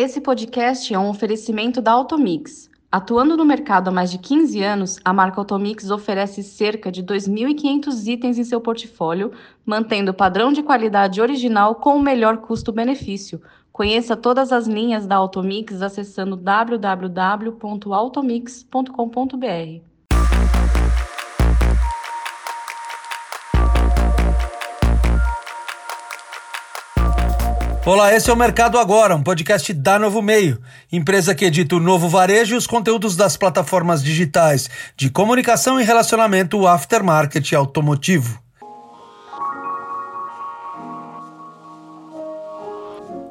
Esse podcast é um oferecimento da Automix. Atuando no mercado há mais de 15 anos, a marca Automix oferece cerca de 2.500 itens em seu portfólio, mantendo o padrão de qualidade original com o melhor custo-benefício. Conheça todas as linhas da Automix acessando www.automix.com.br. Olá, esse é o Mercado Agora, um podcast da Novo Meio, empresa que edita o novo varejo e os conteúdos das plataformas digitais de comunicação e relacionamento aftermarket automotivo.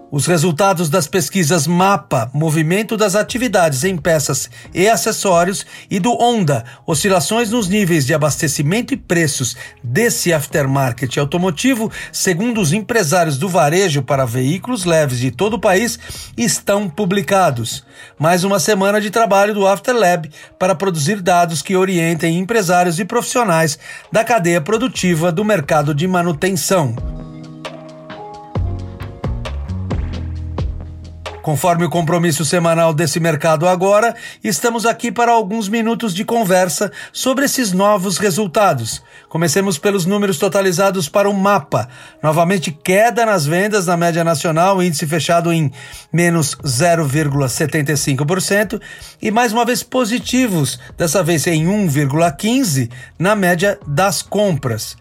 Os resultados das pesquisas MAPA, Movimento das Atividades em Peças e Acessórios, e do ONDA, Oscilações nos Níveis de Abastecimento e Preços desse aftermarket automotivo, segundo os empresários do varejo para veículos leves de todo o país, estão publicados. Mais uma semana de trabalho do Afterlab para produzir dados que orientem empresários e profissionais da cadeia produtiva do mercado de manutenção. Conforme o compromisso semanal desse mercado agora, estamos aqui para alguns minutos de conversa sobre esses novos resultados. Comecemos pelos números totalizados para o mapa. Novamente queda nas vendas na média nacional, índice fechado em menos 0,75% e mais uma vez positivos, dessa vez em 1,15 na média das compras.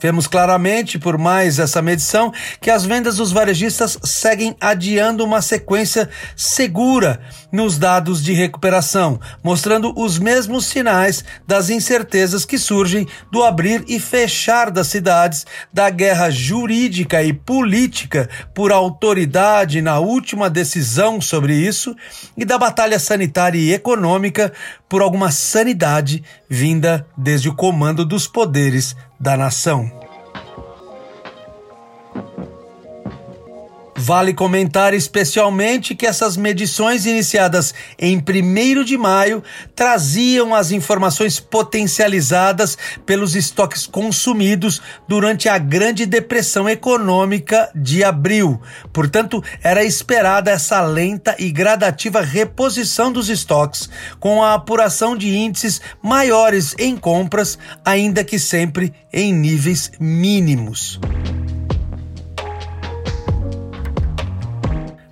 Vemos claramente, por mais essa medição, que as vendas dos varejistas seguem adiando uma sequência segura nos dados de recuperação, mostrando os mesmos sinais das incertezas que surgem do abrir e fechar das cidades, da guerra jurídica e política por autoridade na última decisão sobre isso e da batalha sanitária e econômica por alguma sanidade vinda desde o comando dos poderes da nação. Vale comentar especialmente que essas medições iniciadas em 1 de maio traziam as informações potencializadas pelos estoques consumidos durante a Grande Depressão Econômica de abril. Portanto, era esperada essa lenta e gradativa reposição dos estoques, com a apuração de índices maiores em compras, ainda que sempre em níveis mínimos.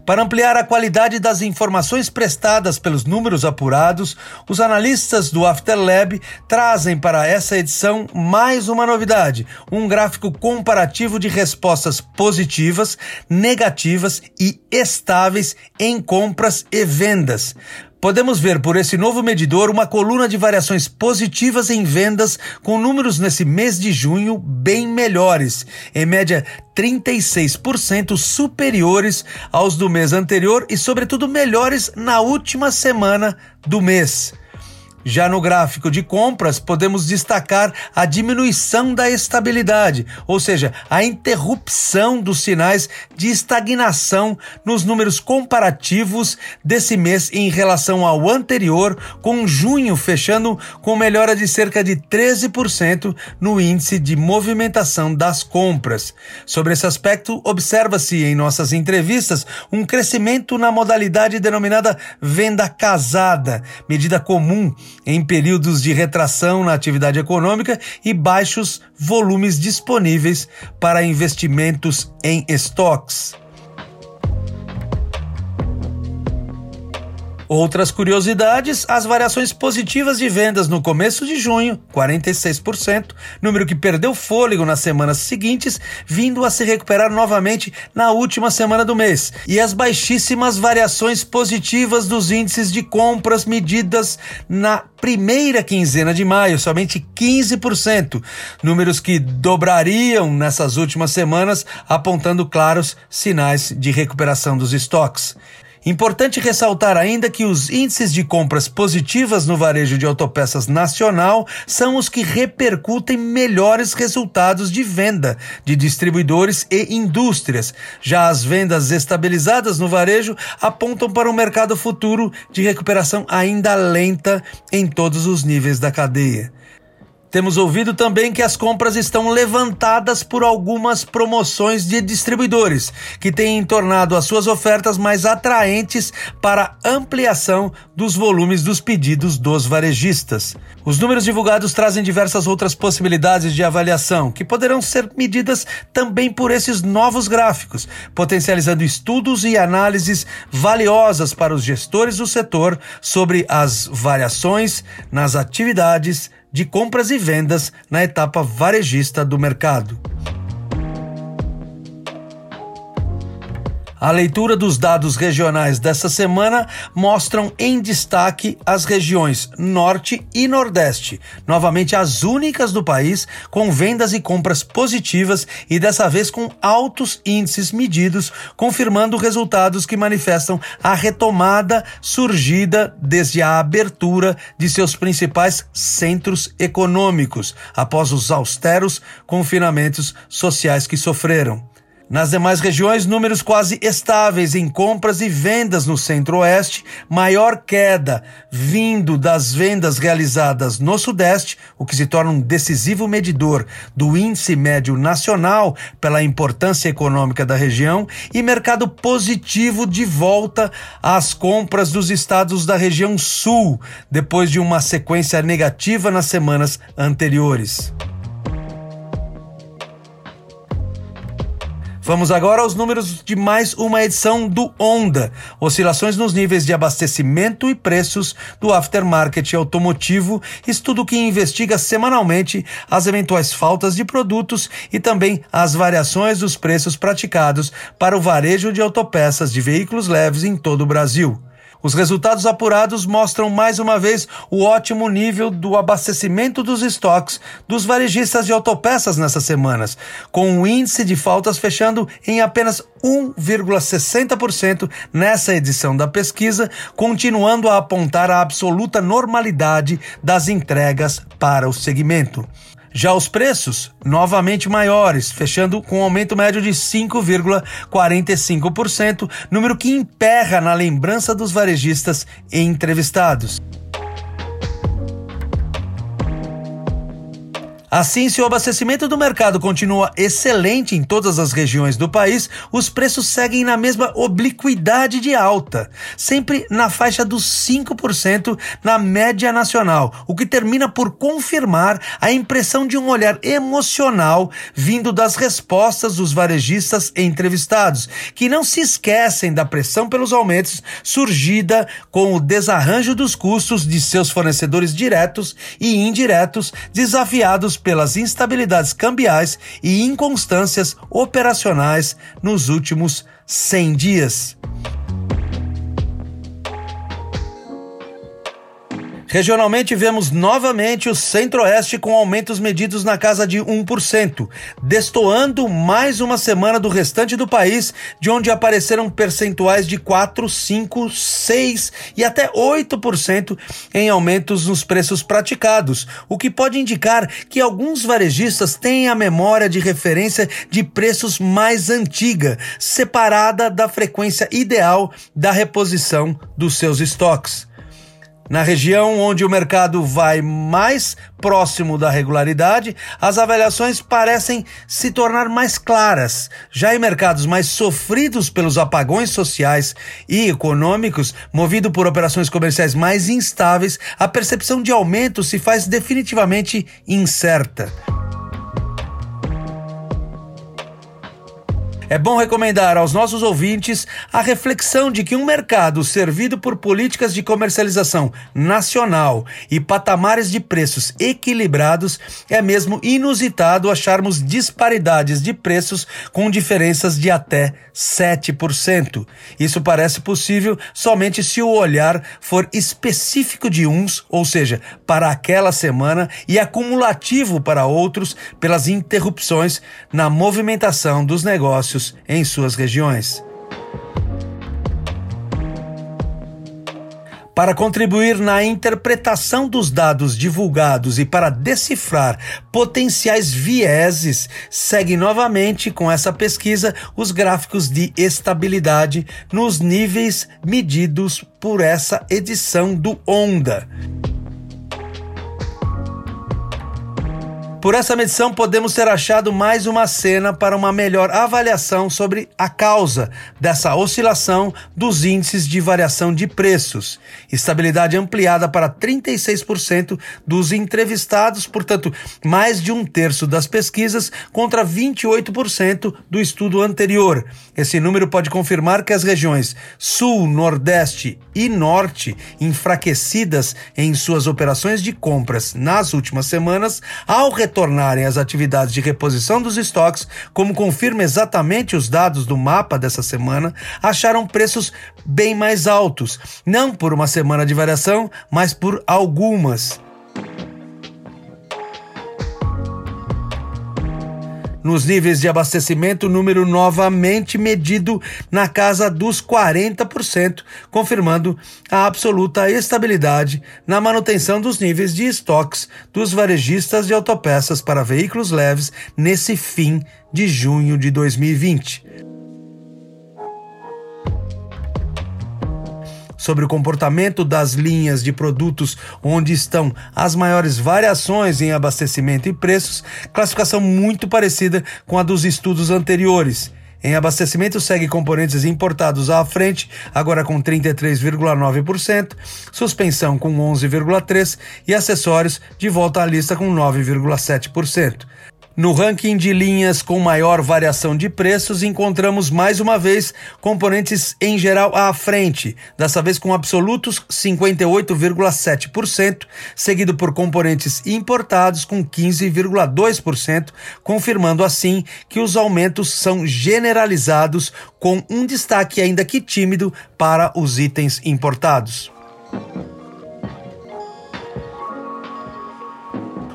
Para ampliar a qualidade das informações prestadas pelos números apurados, os analistas do Afterlab trazem para essa edição mais uma novidade: um gráfico comparativo de respostas positivas, negativas e estáveis em compras e vendas. Podemos ver por esse novo medidor uma coluna de variações positivas em vendas, com números nesse mês de junho bem melhores, em média 36% superiores aos do mês anterior e, sobretudo, melhores na última semana do mês. Já no gráfico de compras, podemos destacar a diminuição da estabilidade, ou seja, a interrupção dos sinais de estagnação nos números comparativos desse mês em relação ao anterior, com junho fechando com melhora de cerca de 13% no índice de movimentação das compras. Sobre esse aspecto, observa-se em nossas entrevistas um crescimento na modalidade denominada venda casada, medida comum em períodos de retração na atividade econômica e baixos volumes disponíveis para investimentos em estoques. Outras curiosidades: as variações positivas de vendas no começo de junho, 46%, número que perdeu fôlego nas semanas seguintes, vindo a se recuperar novamente na última semana do mês, e as baixíssimas variações positivas dos índices de compras medidas na primeira quinzena de maio, somente 15%, números que dobrariam nessas últimas semanas, apontando claros sinais de recuperação dos estoques. Importante ressaltar ainda que os índices de compras positivas no varejo de autopeças nacional são os que repercutem melhores resultados de venda de distribuidores e indústrias. Já as vendas estabilizadas no varejo apontam para um mercado futuro de recuperação ainda lenta em todos os níveis da cadeia. Temos ouvido também que as compras estão levantadas por algumas promoções de distribuidores, que têm tornado as suas ofertas mais atraentes para ampliação dos volumes dos pedidos dos varejistas. Os números divulgados trazem diversas outras possibilidades de avaliação, que poderão ser medidas também por esses novos gráficos, potencializando estudos e análises valiosas para os gestores do setor sobre as variações nas atividades de compras e vendas na etapa varejista do mercado. A leitura dos dados regionais dessa semana mostram em destaque as regiões Norte e Nordeste, novamente as únicas do país com vendas e compras positivas e dessa vez com altos índices medidos, confirmando resultados que manifestam a retomada surgida desde a abertura de seus principais centros econômicos após os austeros confinamentos sociais que sofreram. Nas demais regiões, números quase estáveis em compras e vendas no Centro-Oeste, maior queda vindo das vendas realizadas no Sudeste, o que se torna um decisivo medidor do índice médio nacional pela importância econômica da região, e mercado positivo de volta às compras dos estados da região Sul, depois de uma sequência negativa nas semanas anteriores. Vamos agora aos números de mais uma edição do Onda. Oscilações nos níveis de abastecimento e preços do aftermarket automotivo, estudo que investiga semanalmente as eventuais faltas de produtos e também as variações dos preços praticados para o varejo de autopeças de veículos leves em todo o Brasil. Os resultados apurados mostram mais uma vez o ótimo nível do abastecimento dos estoques dos varejistas de autopeças nessas semanas, com o índice de faltas fechando em apenas 1,60% nessa edição da pesquisa, continuando a apontar a absoluta normalidade das entregas para o segmento. Já os preços, novamente maiores, fechando com um aumento médio de 5,45%, número que emperra na lembrança dos varejistas entrevistados. Assim, se o abastecimento do mercado continua excelente em todas as regiões do país, os preços seguem na mesma obliquidade de alta, sempre na faixa dos 5% na média nacional, o que termina por confirmar a impressão de um olhar emocional vindo das respostas dos varejistas entrevistados, que não se esquecem da pressão pelos aumentos surgida com o desarranjo dos custos de seus fornecedores diretos e indiretos desafiados pelas instabilidades cambiais e inconstâncias operacionais nos últimos 100 dias. Regionalmente, vemos novamente o Centro-Oeste com aumentos medidos na casa de 1%, destoando mais uma semana do restante do país, de onde apareceram percentuais de 4, 5, 6 e até 8% em aumentos nos preços praticados, o que pode indicar que alguns varejistas têm a memória de referência de preços mais antiga, separada da frequência ideal da reposição dos seus estoques. Na região onde o mercado vai mais próximo da regularidade, as avaliações parecem se tornar mais claras. Já em mercados mais sofridos pelos apagões sociais e econômicos, movido por operações comerciais mais instáveis, a percepção de aumento se faz definitivamente incerta. É bom recomendar aos nossos ouvintes a reflexão de que um mercado servido por políticas de comercialização nacional e patamares de preços equilibrados é mesmo inusitado acharmos disparidades de preços com diferenças de até 7%. Isso parece possível somente se o olhar for específico de uns, ou seja, para aquela semana, e acumulativo para outros pelas interrupções na movimentação dos negócios em suas regiões. Para contribuir na interpretação dos dados divulgados e para decifrar potenciais vieses, segue novamente com essa pesquisa os gráficos de estabilidade nos níveis medidos por essa edição do ONDA. Por essa medição, podemos ter achado mais uma cena para uma melhor avaliação sobre a causa dessa oscilação dos índices de variação de preços. Estabilidade ampliada para 36% dos entrevistados, portanto, mais de um terço das pesquisas contra 28% do estudo anterior. Esse número pode confirmar que as regiões Sul, Nordeste e Norte, enfraquecidas em suas operações de compras nas últimas semanas, ao retornarem às atividades de reposição dos estoques, como confirma exatamente os dados do mapa dessa semana, acharam preços bem mais altos, não por uma semana de variação, mas por algumas. Nos níveis de abastecimento, número novamente medido na casa dos 40%, confirmando a absoluta estabilidade na manutenção dos níveis de estoques dos varejistas de autopeças para veículos leves nesse fim de junho de 2020. Sobre o comportamento das linhas de produtos onde estão as maiores variações em abastecimento e preços, classificação muito parecida com a dos estudos anteriores. Em abastecimento segue componentes importados à frente, agora com 33,9%, suspensão com 11,3% e acessórios de volta à lista com 9,7%. No ranking de linhas com maior variação de preços, encontramos mais uma vez componentes em geral à frente, dessa vez com absolutos 58,7%, seguido por componentes importados com 15,2%, confirmando assim que os aumentos são generalizados, com um destaque ainda que tímido para os itens importados.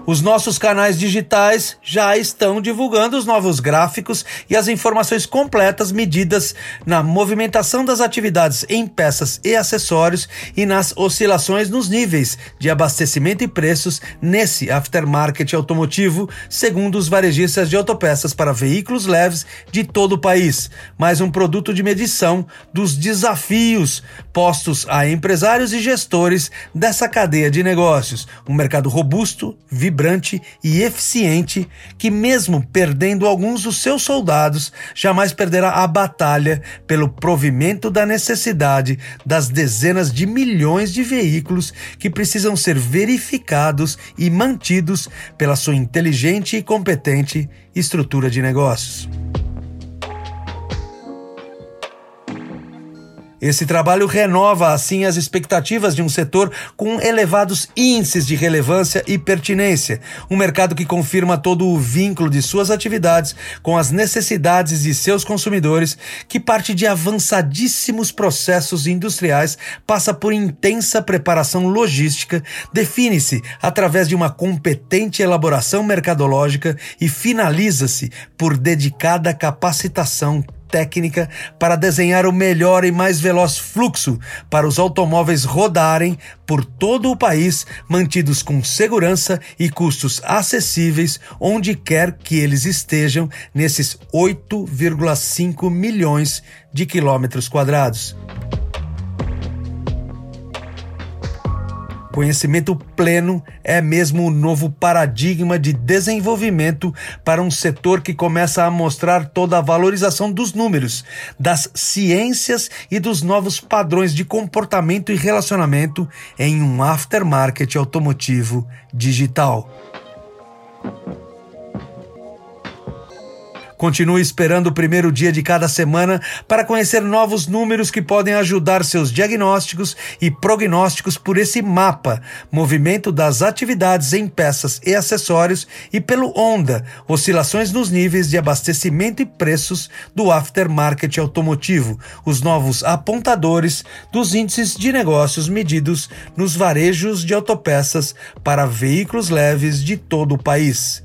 Os nossos canais digitais já estão divulgando os novos gráficos e as informações completas medidas na movimentação das atividades em peças e acessórios e nas oscilações nos níveis de abastecimento e preços nesse aftermarket automotivo, segundo os varejistas de autopeças para veículos leves de todo o país. Mais um produto de medição dos desafios postos a empresários e gestores dessa cadeia de negócios. Um mercado robusto, vibrante vibrante e eficiente que, mesmo perdendo alguns dos seus soldados, jamais perderá a batalha pelo provimento da necessidade das dezenas de milhões de veículos que precisam ser verificados e mantidos pela sua inteligente e competente estrutura de negócios. Esse trabalho renova, assim, as expectativas de um setor com elevados índices de relevância e pertinência. Um mercado que confirma todo o vínculo de suas atividades com as necessidades de seus consumidores, que parte de avançadíssimos processos industriais, passa por intensa preparação logística, define-se através de uma competente elaboração mercadológica e finaliza-se por dedicada capacitação técnica para desenhar o melhor e mais veloz fluxo para os automóveis rodarem por todo o país, mantidos com segurança e custos acessíveis onde quer que eles estejam nesses 8,5 milhões de quilômetros quadrados. Conhecimento pleno é mesmo o novo paradigma de desenvolvimento para um setor que começa a mostrar toda a valorização dos números, das ciências e dos novos padrões de comportamento e relacionamento em um aftermarket automotivo digital. Continue esperando o primeiro dia de cada semana para conhecer novos números que podem ajudar seus diagnósticos e prognósticos por esse mapa, movimento das atividades em peças e acessórios e pelo Onda, oscilações nos níveis de abastecimento e preços do aftermarket automotivo, os novos apontadores dos índices de negócios medidos nos varejos de autopeças para veículos leves de todo o país.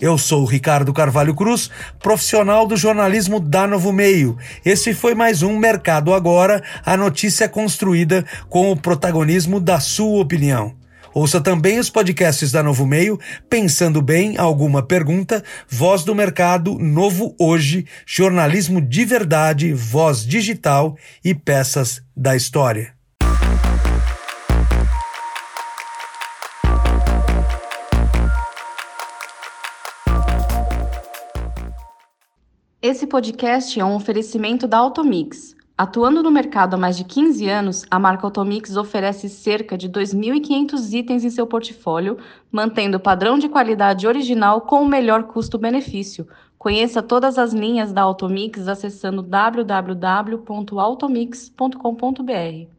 Eu sou Ricardo Carvalho Cruz, profissional do jornalismo da Novo Meio. Esse foi mais um Mercado Agora, a notícia construída com o protagonismo da sua opinião. Ouça também os podcasts da Novo Meio, Pensando Bem, Alguma Pergunta, Voz do Mercado, Novo Hoje, Jornalismo de Verdade, Voz Digital e Peças da História. Esse podcast é um oferecimento da Automix. Atuando no mercado há mais de 15 anos, a marca Automix oferece cerca de 2.500 itens em seu portfólio, mantendo o padrão de qualidade original com o melhor custo-benefício. Conheça todas as linhas da Automix acessando www.automix.com.br.